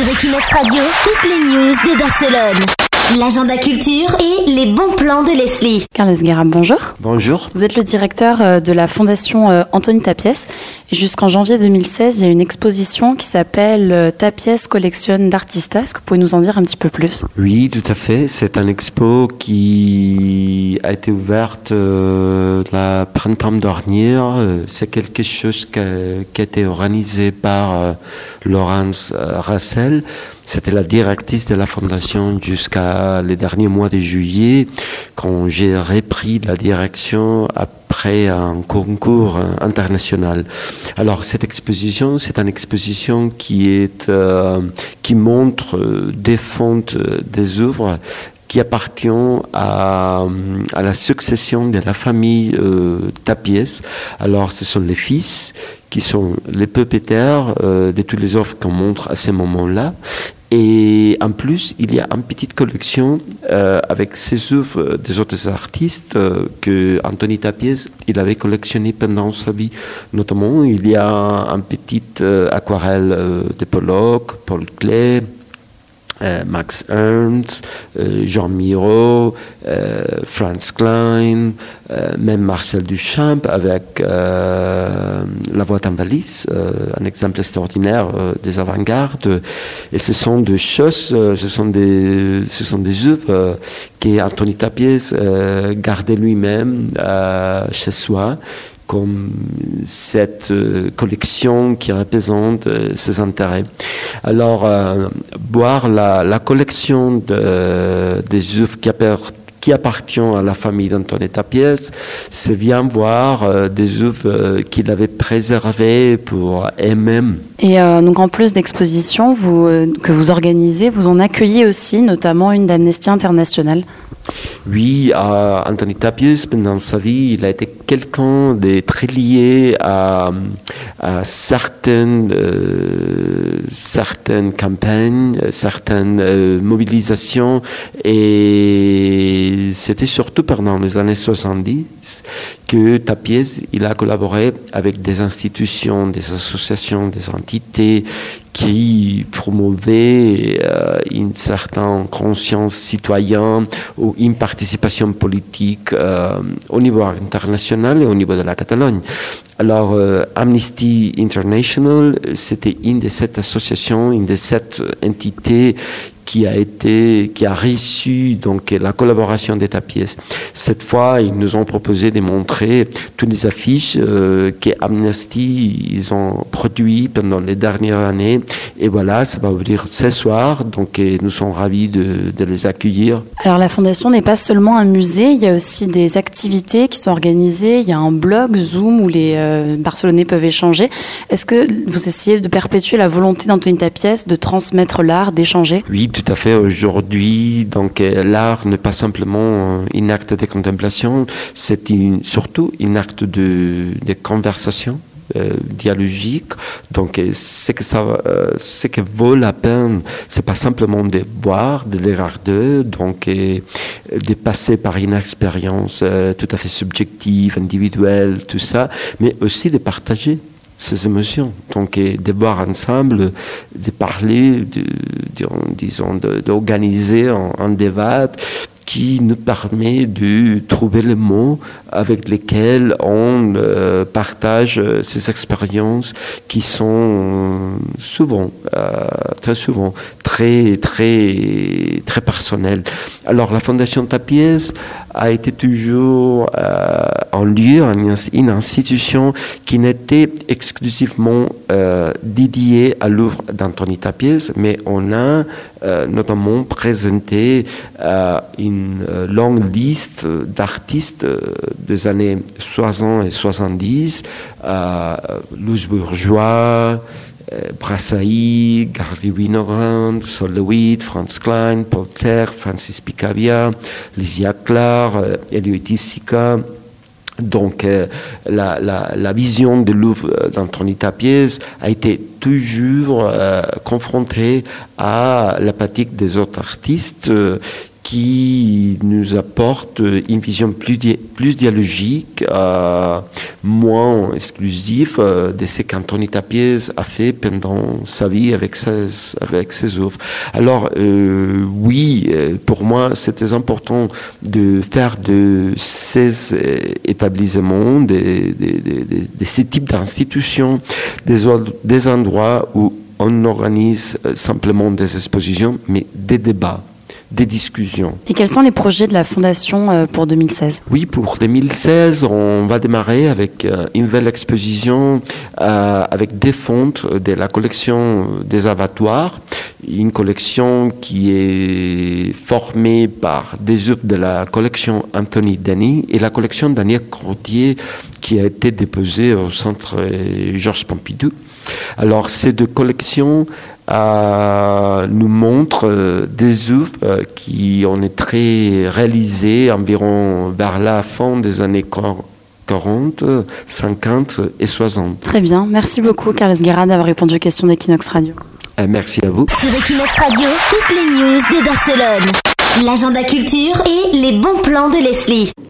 Sur Equinox Radio, toutes les news de Barcelone. L'agenda culture et les bons plans de Leslie. Carles Guerra, bonjour. Bonjour. Vous êtes le directeur euh, de la fondation euh, Anthony Tapiès. Et jusqu'en janvier 2016, il y a une exposition qui s'appelle euh, Tapiès Collection d'Artista. Est-ce que vous pouvez nous en dire un petit peu plus? Oui, tout à fait. C'est un expo qui a été ouverte euh, la printemps dernier. Euh, C'est quelque chose qui a, été organisé par euh, Laurence euh, Rassel. C'était la directrice de la fondation jusqu'à les derniers mois de juillet, quand j'ai repris la direction après un concours international. Alors cette exposition, c'est une exposition qui montre des fontes des œuvres qui appartient à, à la succession de la famille euh, Tapiès. Alors, ce sont les fils qui sont les propriétaires euh, de toutes les œuvres qu'on montre à ce moment-là. Et en plus, il y a une petite collection euh, avec ces œuvres des autres artistes euh, que Anthony Tapiès il avait collectionné pendant sa vie. Notamment, il y a un petit euh, aquarelle euh, de Pollock, Paul Klee, euh, Max Ernst, euh, Jean Miro, euh, Franz Klein, même Marcel Duchamp avec La Voix euh, un exemple extraordinaire des avant-gardes. Et ce sont des choses, ce sont des, ce sont des œuvres qu'Anthony Tapiès euh, gardait lui-même chez soi comme cette euh, collection qui représente euh, ses intérêts. Alors, euh, voir la, la collection de- des œuvres qui, appar- qui appartiennent à la famille d'Antoine Tapiès, c'est bien voir euh, des œuvres euh, qu'il avait préservées pour elle-même. Et euh, donc en plus d'expositions euh, que vous organisez, vous en accueillez aussi, notamment une d'Amnesty International. Oui, Anthony Tapius, pendant sa vie, il a été quelqu'un de très lié à, euh, certaines campagnes, certaines mobilisations, et c'était surtout pendant les années 70 que Tapies, il a collaboré avec des institutions, des associations, des entités qui promouvaient euh, une certaine conscience citoyenne ou une participation politique euh, au niveau international et au niveau de la Catalogne. Alors, euh, Amnesty International, c'était une de cette association, une de cette entité qui a été, qui a reçu donc la collaboration des pièce. Cette fois, ils nous ont proposé de montrer toutes les affiches euh, que Amnesty ils ont produit pendant les dernières années. Et voilà, ça va ouvrir ce soir. Donc, et nous sommes ravis de, de les accueillir. Alors la fondation n'est pas seulement un musée, il y a aussi des activités qui sont organisées. Il y a un blog Zoom où les euh, Barcelonais peuvent échanger. Est-ce que vous essayez de perpétuer la volonté d'Anthony Tapiès de transmettre l'art, d'échanger? Oui, tout à fait. Aujourd'hui, donc euh, l'art n'est pas simplement euh, un acte de contemplation, c'est surtout un acte de, conversation. euh, dialogique donc ce que ça euh, ce que vaut la peine c'est pas simplement de voir de regarder donc de passer par une expérience tout à fait subjective individuelle tout ça mais aussi de partager ces émotions. Donc, de voir ensemble, de parler, de- disons, d'organiser un, débat qui nous permet de trouver les mots avec lesquels on euh, partage euh, ces expériences qui sont souvent, euh, très souvent, très, très, très personnelles. Alors, la Fondation Tapiès a été toujours euh, un lieu, une, institution qui n'était exclusivement euh, dédiée à l'œuvre d'Anthony Tapiès, mais on a euh, notamment présenté euh, une longue liste d'artistes des années 60 et 70, euh, Louis Bourgeois, euh, Brassailles, Gary Winogrand, Sol DeWitt, Franz Klein, Paul Francis Picabia, Lysia Clark, euh, Elliot Issika. Donc, euh, la, vision de Louvre euh, d'Anthony Tapiès a été toujours euh, confrontée à la pratique des autres artistes euh, qui nous apporte une vision plus, plus dialogique, euh, moins exclusive euh, de ce qu'Anthony Tapies a fait pendant sa vie avec ses, avec ses œuvres. Alors, euh, oui, pour moi, c'était important de faire de ces établissements, de, de, de, ces types d'institutions, des, des endroits où on organise simplement des expositions, mais des débats des discussions. Et quels sont les projets de la Fondation euh, pour 2016 Oui, pour 2016, on va démarrer avec euh, une nouvelle exposition euh, avec des fontes de la collection des abattoirs, une collection qui est formée par des œuvres de la collection Anthony Denis et la collection Daniel Crotier qui a été déposée au centre Georges Pompidou. Alors ces deux collections euh, nous montrent euh, des œuvres euh, qui ont été réalisées environ vers la fin des années 40, 50 et 60. Très bien, merci beaucoup Carles Guerra d'avoir répondu aux questions d'Equinox Radio. merci à vous. Sur Equinox Radio, toutes les news de Barcelone, l'agenda culture et les bons plans de Leslie.